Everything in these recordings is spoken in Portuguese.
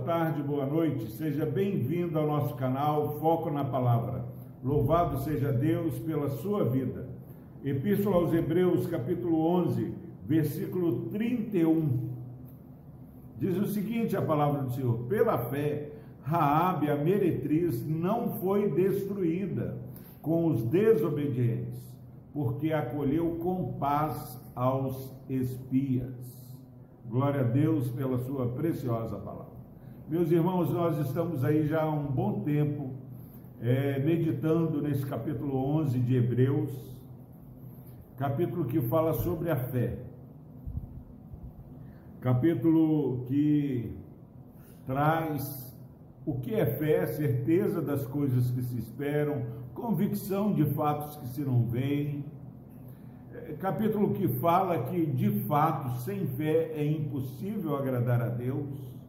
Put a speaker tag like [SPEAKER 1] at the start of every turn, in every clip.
[SPEAKER 1] tarde, boa noite. Seja bem-vindo ao nosso canal Foco na Palavra. Louvado seja Deus pela sua vida. Epístola aos Hebreus, capítulo 11, versículo 31. Diz o seguinte a palavra do Senhor: Pela fé, Raabe, a meretriz, não foi destruída com os desobedientes, porque acolheu com paz aos espias. Glória a Deus pela sua preciosa palavra. Meus irmãos, nós estamos aí já há um bom tempo é, meditando nesse capítulo 11 de Hebreus, capítulo que fala sobre a fé. Capítulo que traz o que é fé, certeza das coisas que se esperam, convicção de fatos que se não veem capítulo que fala que, de fato, sem fé é impossível agradar a Deus.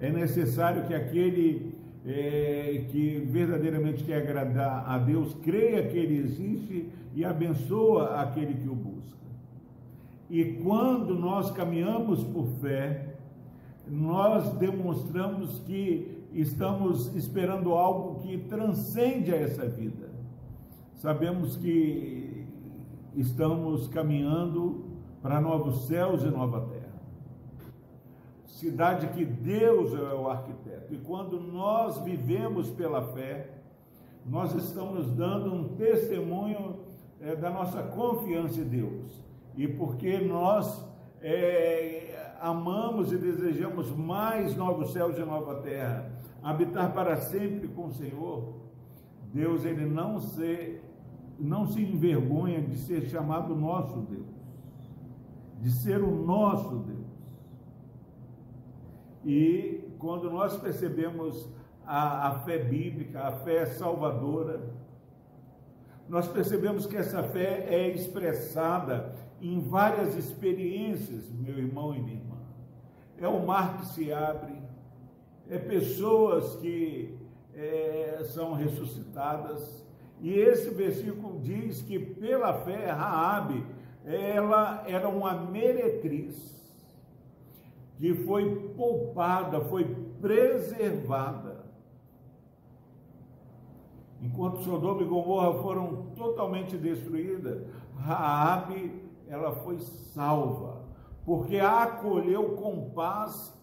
[SPEAKER 1] É necessário que aquele é, que verdadeiramente quer agradar a Deus creia que Ele existe e abençoa aquele que o busca. E quando nós caminhamos por fé, nós demonstramos que estamos esperando algo que transcende a essa vida. Sabemos que estamos caminhando para novos céus e nova terra. Cidade que Deus é o arquiteto. E quando nós vivemos pela fé, nós estamos dando um testemunho é, da nossa confiança em Deus. E porque nós é, amamos e desejamos mais novos céus e nova terra, habitar para sempre com o Senhor, Deus ele não se não se envergonha de ser chamado nosso Deus, de ser o nosso Deus. E quando nós percebemos a, a fé bíblica, a fé salvadora, nós percebemos que essa fé é expressada em várias experiências, meu irmão e minha irmã. É o mar que se abre, é pessoas que é, são ressuscitadas, e esse versículo diz que pela fé Raabe, ela era uma meretriz que foi poupada, foi preservada. Enquanto Sodoma e Gomorra foram totalmente destruídas, Raabe ela foi salva, porque acolheu com paz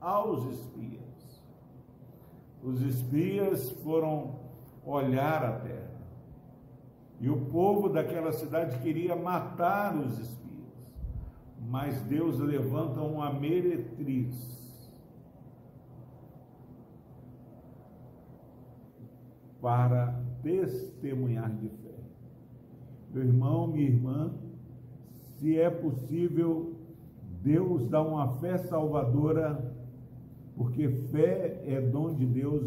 [SPEAKER 1] aos espias. Os espias foram olhar a terra. E o povo daquela cidade queria matar os espias. Mas Deus levanta uma meretriz. Para testemunhar de fé. Meu irmão, minha irmã, se é possível, Deus dá uma fé salvadora, porque fé é dom de Deus.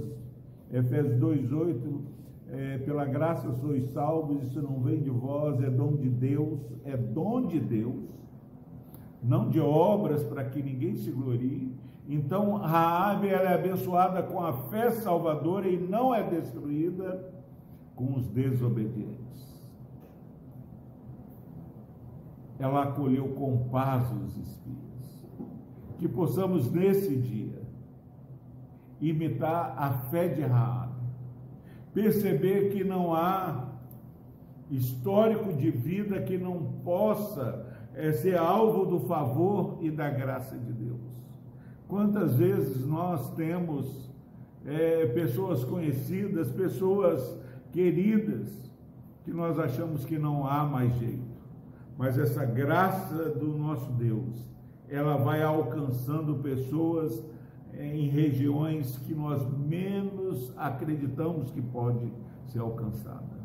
[SPEAKER 1] Efésios 2,8 é, pela graça sois salvos, isso não vem de vós, é dom de Deus, é dom de Deus, não de obras para que ninguém se glorie. Então, Raabe ela é abençoada com a fé salvadora e não é destruída com os desobedientes. Ela acolheu com paz os espíritos. Que possamos nesse dia imitar a fé de Raabe perceber que não há histórico de vida que não possa é, ser alvo do favor e da graça de Deus. Quantas vezes nós temos é, pessoas conhecidas, pessoas queridas, que nós achamos que não há mais jeito, mas essa graça do nosso Deus, ela vai alcançando pessoas em regiões que nós menos acreditamos que pode ser alcançada.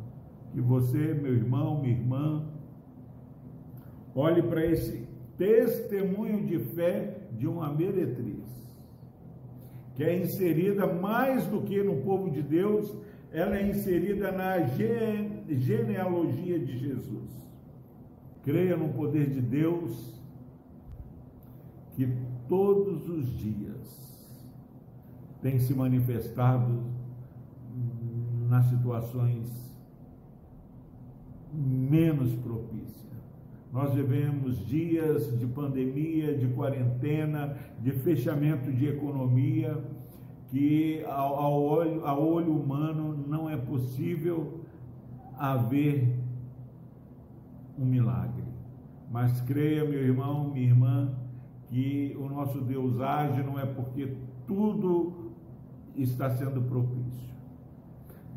[SPEAKER 1] Que você, meu irmão, minha irmã, olhe para esse testemunho de fé de uma meretriz, que é inserida mais do que no povo de Deus, ela é inserida na genealogia de Jesus. Creia no poder de Deus, que todos os dias tem se manifestado nas situações menos propícias. Nós vivemos dias de pandemia, de quarentena, de fechamento de economia, que ao, olho, ao olho humano não é possível haver um milagre. Mas creia, meu irmão, minha irmã, que o nosso Deus age não é porque tudo está sendo propício.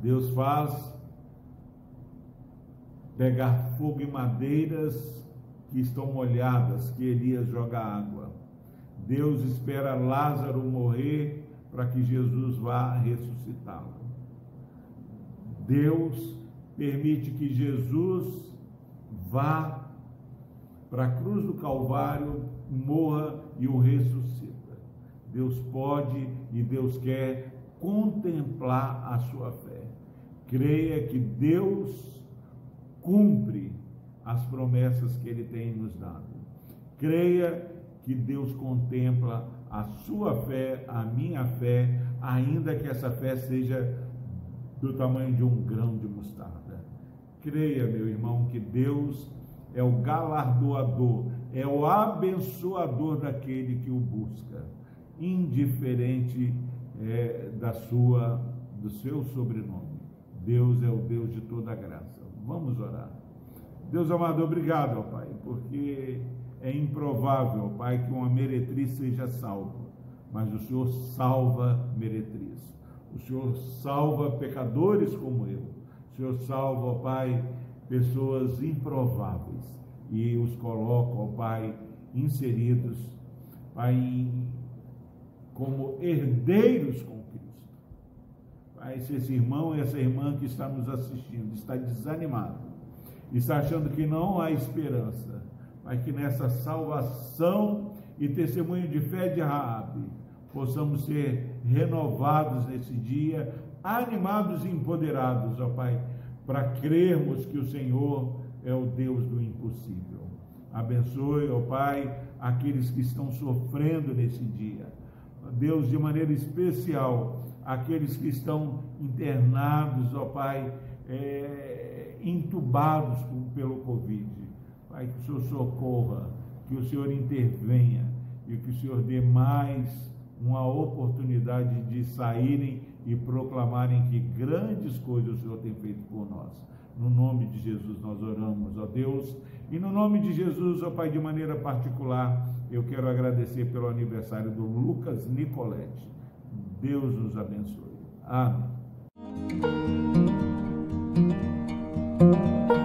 [SPEAKER 1] Deus faz pegar fogo em madeiras que estão molhadas, que Elias joga água. Deus espera Lázaro morrer para que Jesus vá ressuscitá-lo. Deus permite que Jesus vá para a cruz do Calvário, morra e o ressuscita. Deus pode e Deus quer contemplar a sua fé. Creia que Deus cumpre as promessas que ele tem nos dado. Creia que Deus contempla a sua fé, a minha fé, ainda que essa fé seja do tamanho de um grão de mostarda. Creia, meu irmão, que Deus é o galardoador, é o abençoador daquele que o busca, indiferente é, da sua, do seu sobrenome. Deus é o Deus de toda graça. Vamos orar. Deus amado, obrigado, ó Pai, porque é improvável, ó Pai, que uma meretriz seja salva, mas o Senhor salva meretriz. O Senhor salva pecadores como eu. O Senhor salva, ó Pai, pessoas improváveis e os coloca, ó Pai, inseridos, Pai, como herdeiros com Cristo. Pai, se esse irmão e essa irmã que está nos assistindo está desanimado, está achando que não há esperança, mas que nessa salvação e testemunho de fé de Raabe possamos ser renovados nesse dia, animados e empoderados, ó Pai, para crermos que o Senhor é o Deus do impossível. Abençoe, ó Pai, aqueles que estão sofrendo nesse dia. Deus, de maneira especial, aqueles que estão internados, ó Pai, é, entubados pelo Covid. Pai, que o Senhor socorra, que o Senhor intervenha e que o Senhor dê mais uma oportunidade de saírem e proclamarem que grandes coisas o Senhor tem feito por nós. No nome de Jesus nós oramos, ó Deus. E no nome de Jesus, ó Pai, de maneira particular, eu quero agradecer pelo aniversário do Lucas Nicoletti. Deus nos abençoe. Amém. you